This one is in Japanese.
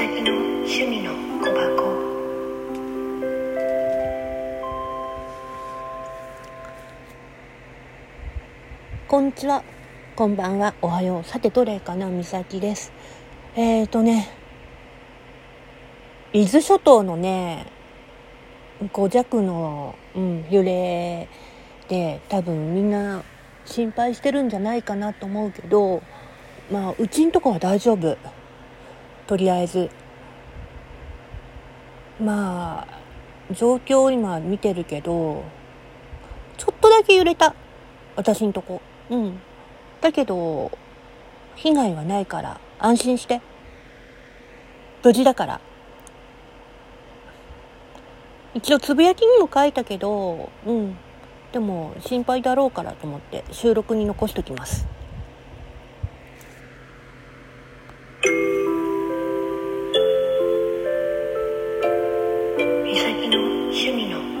きの趣味の小箱こんにちは。こんばんは。おはよう。さて、どれかな？みさきです。えーとね、伊豆諸島のね、5弱の、うん、揺れで、多分みんな心配してるんじゃないかなと思うけど、まあ、うちんとこは大丈夫。とりあえず。まあ、状況を今見てるけど、ちょっとだけ揺れた。私んとこ。うん。だけど、被害はないから、安心して。無事だから。一応つぶやきにも書いたけど、うん。でも、心配だろうからと思って、収録に残しときます。美咲の趣味の小箱